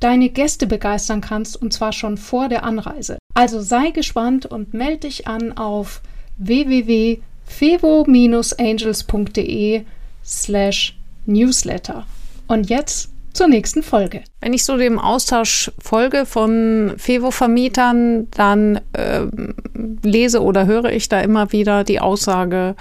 deine Gäste begeistern kannst, und zwar schon vor der Anreise. Also sei gespannt und melde dich an auf www.fevo-angels.de slash newsletter. Und jetzt zur nächsten Folge. Wenn ich so dem Austausch folge von Fevo-Vermietern, dann äh, lese oder höre ich da immer wieder die Aussage,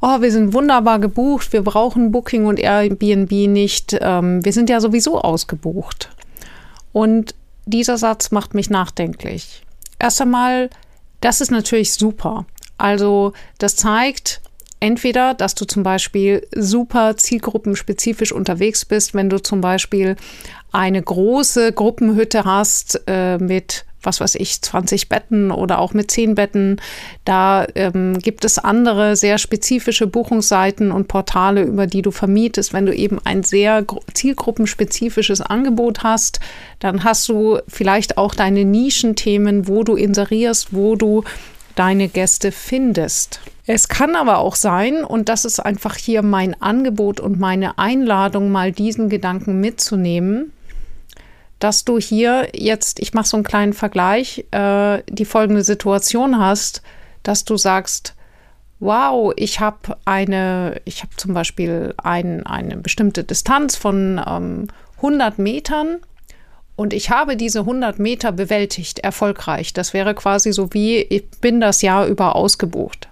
oh, wir sind wunderbar gebucht, wir brauchen Booking und Airbnb nicht, ähm, wir sind ja sowieso ausgebucht. Und dieser Satz macht mich nachdenklich. Erst einmal, das ist natürlich super. Also das zeigt, entweder, dass du zum Beispiel super zielgruppenspezifisch unterwegs bist, wenn du zum Beispiel eine große Gruppenhütte hast äh, mit was weiß ich, 20 Betten oder auch mit 10 Betten. Da ähm, gibt es andere sehr spezifische Buchungsseiten und Portale, über die du vermietest. Wenn du eben ein sehr zielgruppenspezifisches Angebot hast, dann hast du vielleicht auch deine Nischenthemen, wo du inserierst, wo du deine Gäste findest. Es kann aber auch sein, und das ist einfach hier mein Angebot und meine Einladung, mal diesen Gedanken mitzunehmen, dass du hier jetzt, ich mache so einen kleinen Vergleich, äh, die folgende Situation hast, dass du sagst, wow, ich habe eine, ich habe zum Beispiel ein, eine bestimmte Distanz von ähm, 100 Metern und ich habe diese 100 Meter bewältigt, erfolgreich. Das wäre quasi so wie, ich bin das Jahr über ausgebucht.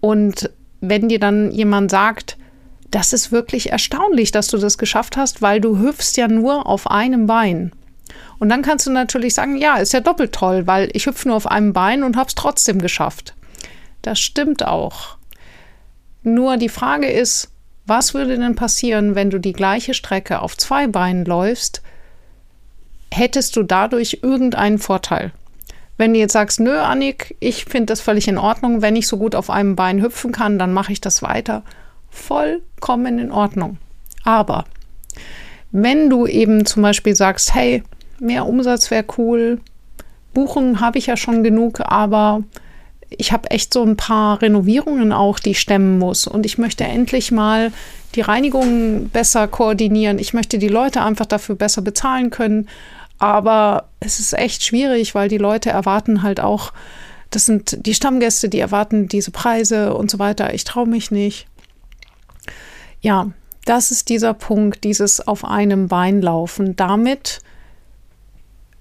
Und wenn dir dann jemand sagt, das ist wirklich erstaunlich, dass du das geschafft hast, weil du hüpfst ja nur auf einem Bein. Und dann kannst du natürlich sagen, ja, ist ja doppelt toll, weil ich hüpfe nur auf einem Bein und habe es trotzdem geschafft. Das stimmt auch. Nur die Frage ist, was würde denn passieren, wenn du die gleiche Strecke auf zwei Beinen läufst? Hättest du dadurch irgendeinen Vorteil? Wenn du jetzt sagst, nö, Annik, ich finde das völlig in Ordnung, wenn ich so gut auf einem Bein hüpfen kann, dann mache ich das weiter. Vollkommen in Ordnung. Aber wenn du eben zum Beispiel sagst, hey, mehr Umsatz wäre cool, Buchen habe ich ja schon genug, aber ich habe echt so ein paar Renovierungen auch, die ich stemmen muss. Und ich möchte endlich mal die Reinigung besser koordinieren. Ich möchte die Leute einfach dafür besser bezahlen können. Aber es ist echt schwierig, weil die Leute erwarten halt auch, das sind die Stammgäste, die erwarten diese Preise und so weiter. Ich traue mich nicht. Ja, das ist dieser Punkt, dieses auf einem Bein laufen. Damit,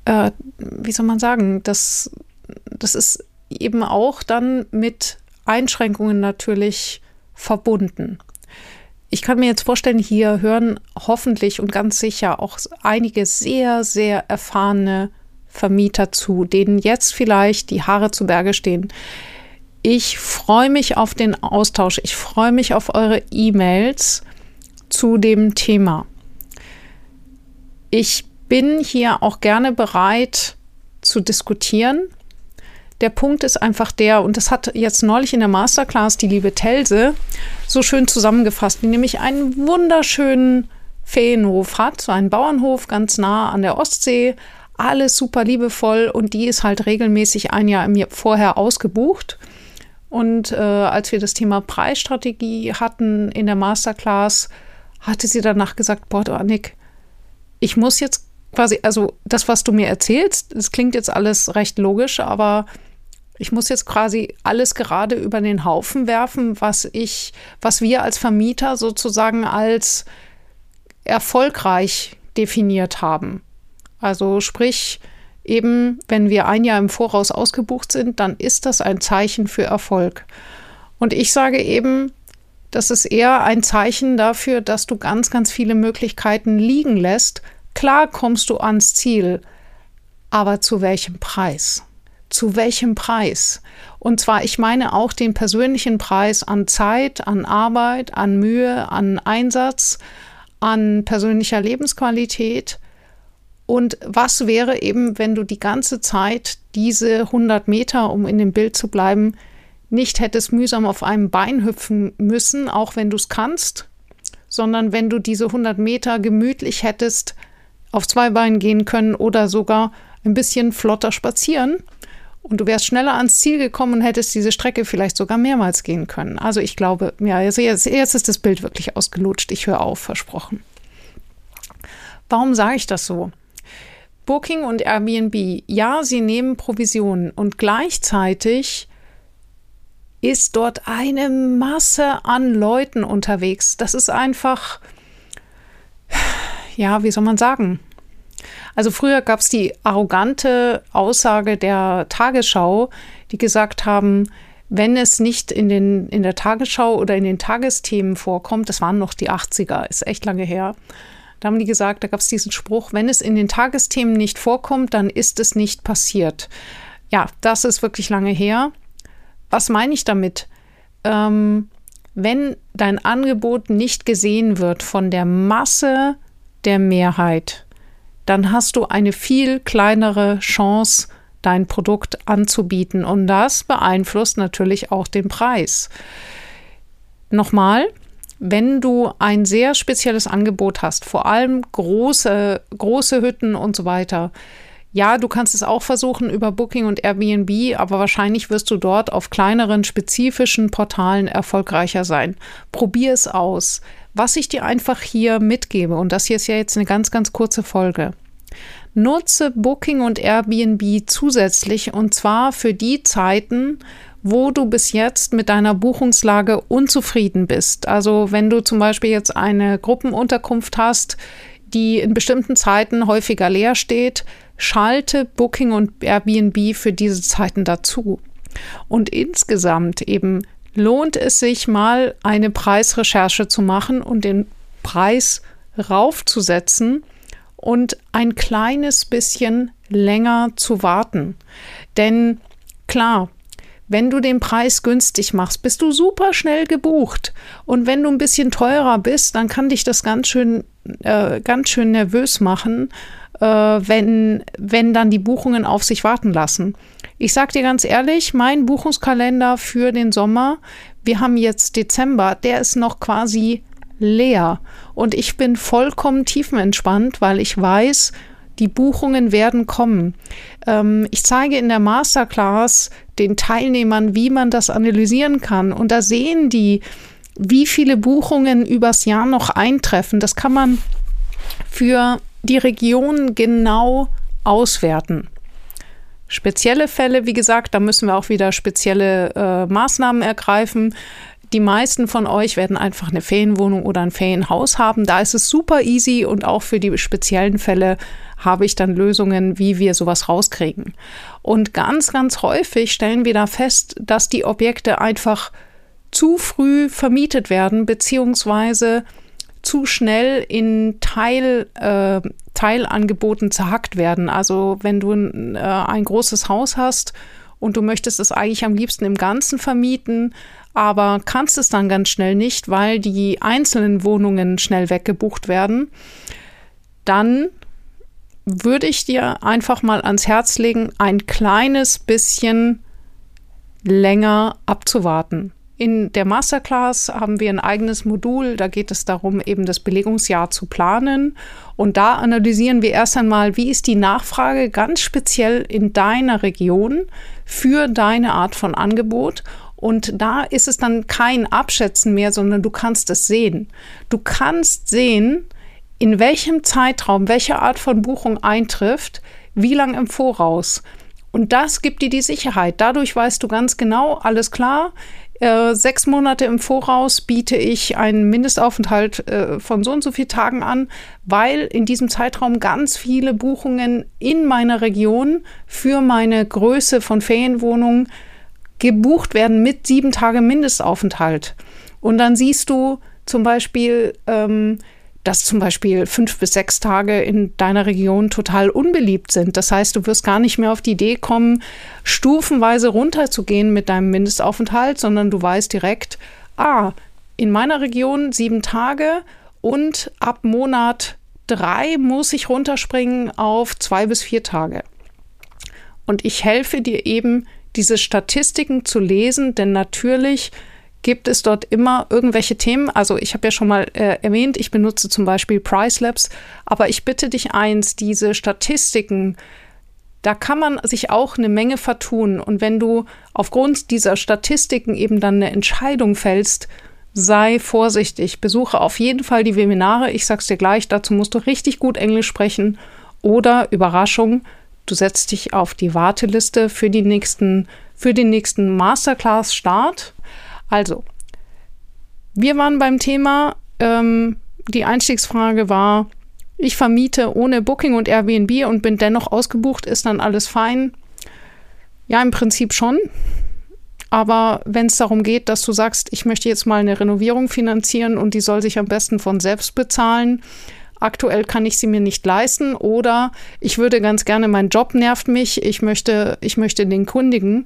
äh, wie soll man sagen, das, das ist eben auch dann mit Einschränkungen natürlich verbunden. Ich kann mir jetzt vorstellen, hier hören hoffentlich und ganz sicher auch einige sehr, sehr erfahrene Vermieter zu, denen jetzt vielleicht die Haare zu Berge stehen. Ich freue mich auf den Austausch. Ich freue mich auf eure E-Mails zu dem Thema. Ich bin hier auch gerne bereit zu diskutieren. Der Punkt ist einfach der, und das hat jetzt neulich in der Masterclass die liebe Telse so schön zusammengefasst, die nämlich einen wunderschönen Feenhof hat, so einen Bauernhof ganz nah an der Ostsee, alles super liebevoll und die ist halt regelmäßig ein Jahr im Jahr vorher ausgebucht. Und äh, als wir das Thema Preisstrategie hatten in der Masterclass, hatte sie danach gesagt, boah, Annik, ich muss jetzt quasi, also das, was du mir erzählst, das klingt jetzt alles recht logisch, aber ich muss jetzt quasi alles gerade über den Haufen werfen, was ich, was wir als Vermieter sozusagen als erfolgreich definiert haben. Also sprich, eben, wenn wir ein Jahr im Voraus ausgebucht sind, dann ist das ein Zeichen für Erfolg. Und ich sage eben, das ist eher ein Zeichen dafür, dass du ganz, ganz viele Möglichkeiten liegen lässt. Klar kommst du ans Ziel, aber zu welchem Preis? zu welchem Preis? Und zwar, ich meine auch den persönlichen Preis an Zeit, an Arbeit, an Mühe, an Einsatz, an persönlicher Lebensqualität Und was wäre eben, wenn du die ganze Zeit diese 100 Meter, um in dem Bild zu bleiben, nicht hättest mühsam auf einem Bein hüpfen müssen, auch wenn du es kannst, sondern wenn du diese 100 Meter gemütlich hättest auf zwei Beinen gehen können oder sogar ein bisschen flotter spazieren und du wärst schneller ans Ziel gekommen und hättest diese Strecke vielleicht sogar mehrmals gehen können. Also ich glaube, ja, jetzt, jetzt ist das Bild wirklich ausgelutscht. Ich höre auf, versprochen. Warum sage ich das so? Booking und Airbnb, ja, sie nehmen Provisionen und gleichzeitig ist dort eine Masse an Leuten unterwegs. Das ist einfach, ja, wie soll man sagen? Also früher gab es die arrogante Aussage der Tagesschau, die gesagt haben, wenn es nicht in, den, in der Tagesschau oder in den Tagesthemen vorkommt, das waren noch die 80er, ist echt lange her, da haben die gesagt, da gab es diesen Spruch, wenn es in den Tagesthemen nicht vorkommt, dann ist es nicht passiert. Ja, das ist wirklich lange her. Was meine ich damit? Ähm, wenn dein Angebot nicht gesehen wird von der Masse der Mehrheit, dann hast du eine viel kleinere Chance, dein Produkt anzubieten. Und das beeinflusst natürlich auch den Preis. Nochmal, wenn du ein sehr spezielles Angebot hast, vor allem große, große Hütten und so weiter, ja, du kannst es auch versuchen über Booking und Airbnb, aber wahrscheinlich wirst du dort auf kleineren, spezifischen Portalen erfolgreicher sein. Probier es aus. Was ich dir einfach hier mitgebe, und das hier ist ja jetzt eine ganz, ganz kurze Folge. Nutze Booking und Airbnb zusätzlich und zwar für die Zeiten, wo du bis jetzt mit deiner Buchungslage unzufrieden bist. Also wenn du zum Beispiel jetzt eine Gruppenunterkunft hast, die in bestimmten Zeiten häufiger leer steht, schalte Booking und Airbnb für diese Zeiten dazu. Und insgesamt eben lohnt es sich mal eine Preisrecherche zu machen und den Preis raufzusetzen und ein kleines bisschen länger zu warten. Denn klar, wenn du den Preis günstig machst, bist du super schnell gebucht. Und wenn du ein bisschen teurer bist, dann kann dich das ganz schön, äh, ganz schön nervös machen, äh, wenn, wenn dann die Buchungen auf sich warten lassen. Ich sag dir ganz ehrlich, mein Buchungskalender für den Sommer, wir haben jetzt Dezember, der ist noch quasi leer. Und ich bin vollkommen tiefenentspannt, weil ich weiß, die Buchungen werden kommen. Ähm, ich zeige in der Masterclass den Teilnehmern, wie man das analysieren kann. Und da sehen die, wie viele Buchungen übers Jahr noch eintreffen. Das kann man für die Region genau auswerten. Spezielle Fälle, wie gesagt, da müssen wir auch wieder spezielle äh, Maßnahmen ergreifen. Die meisten von euch werden einfach eine Ferienwohnung oder ein Ferienhaus haben. Da ist es super easy und auch für die speziellen Fälle habe ich dann Lösungen, wie wir sowas rauskriegen. Und ganz, ganz häufig stellen wir da fest, dass die Objekte einfach zu früh vermietet werden, beziehungsweise zu schnell in Teil, äh, Teilangeboten zerhackt werden. Also wenn du äh, ein großes Haus hast und du möchtest es eigentlich am liebsten im Ganzen vermieten, aber kannst es dann ganz schnell nicht, weil die einzelnen Wohnungen schnell weggebucht werden, dann würde ich dir einfach mal ans Herz legen, ein kleines bisschen länger abzuwarten. In der Masterclass haben wir ein eigenes Modul, da geht es darum, eben das Belegungsjahr zu planen. Und da analysieren wir erst einmal, wie ist die Nachfrage ganz speziell in deiner Region für deine Art von Angebot. Und da ist es dann kein Abschätzen mehr, sondern du kannst es sehen. Du kannst sehen, in welchem Zeitraum welche Art von Buchung eintrifft, wie lang im Voraus. Und das gibt dir die Sicherheit. Dadurch weißt du ganz genau, alles klar, äh, sechs Monate im Voraus biete ich einen Mindestaufenthalt äh, von so und so vielen Tagen an, weil in diesem Zeitraum ganz viele Buchungen in meiner Region für meine Größe von Ferienwohnungen gebucht werden mit sieben Tage Mindestaufenthalt. Und dann siehst du zum Beispiel, ähm, dass zum Beispiel fünf bis sechs Tage in deiner Region total unbeliebt sind. Das heißt, du wirst gar nicht mehr auf die Idee kommen, stufenweise runterzugehen mit deinem Mindestaufenthalt, sondern du weißt direkt, ah, in meiner Region sieben Tage und ab Monat drei muss ich runterspringen auf zwei bis vier Tage. Und ich helfe dir eben, diese Statistiken zu lesen, denn natürlich gibt es dort immer irgendwelche Themen. Also ich habe ja schon mal äh, erwähnt, ich benutze zum Beispiel Price Labs, aber ich bitte dich eins, diese Statistiken, da kann man sich auch eine Menge vertun. Und wenn du aufgrund dieser Statistiken eben dann eine Entscheidung fällst, sei vorsichtig. Besuche auf jeden Fall die Webinare. Ich sag's dir gleich, dazu musst du richtig gut Englisch sprechen. Oder Überraschung, du setzt dich auf die Warteliste für die nächsten, für den nächsten Masterclass-Start. Also, wir waren beim Thema, ähm, die Einstiegsfrage war, ich vermiete ohne Booking und Airbnb und bin dennoch ausgebucht, ist dann alles fein? Ja, im Prinzip schon. Aber wenn es darum geht, dass du sagst, ich möchte jetzt mal eine Renovierung finanzieren und die soll sich am besten von selbst bezahlen, aktuell kann ich sie mir nicht leisten oder ich würde ganz gerne, mein Job nervt mich, ich möchte, ich möchte den kundigen,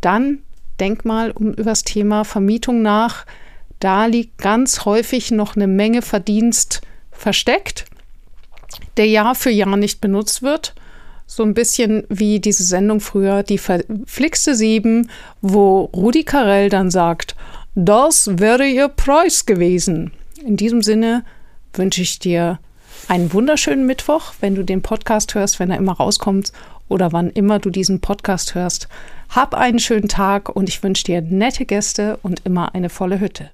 dann denk mal um übers Thema Vermietung nach. Da liegt ganz häufig noch eine Menge Verdienst versteckt, der Jahr für Jahr nicht benutzt wird. So ein bisschen wie diese Sendung früher, die verflixte Sieben, wo Rudi Carell dann sagt, das wäre ihr Preis gewesen. In diesem Sinne wünsche ich dir einen wunderschönen Mittwoch, wenn du den Podcast hörst, wenn er immer rauskommt oder wann immer du diesen Podcast hörst. Hab einen schönen Tag und ich wünsche dir nette Gäste und immer eine volle Hütte.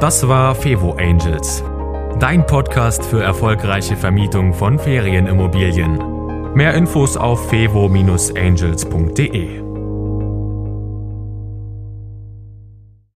Das war Fevo Angels, dein Podcast für erfolgreiche Vermietung von Ferienimmobilien. Mehr Infos auf fevo-angels.de.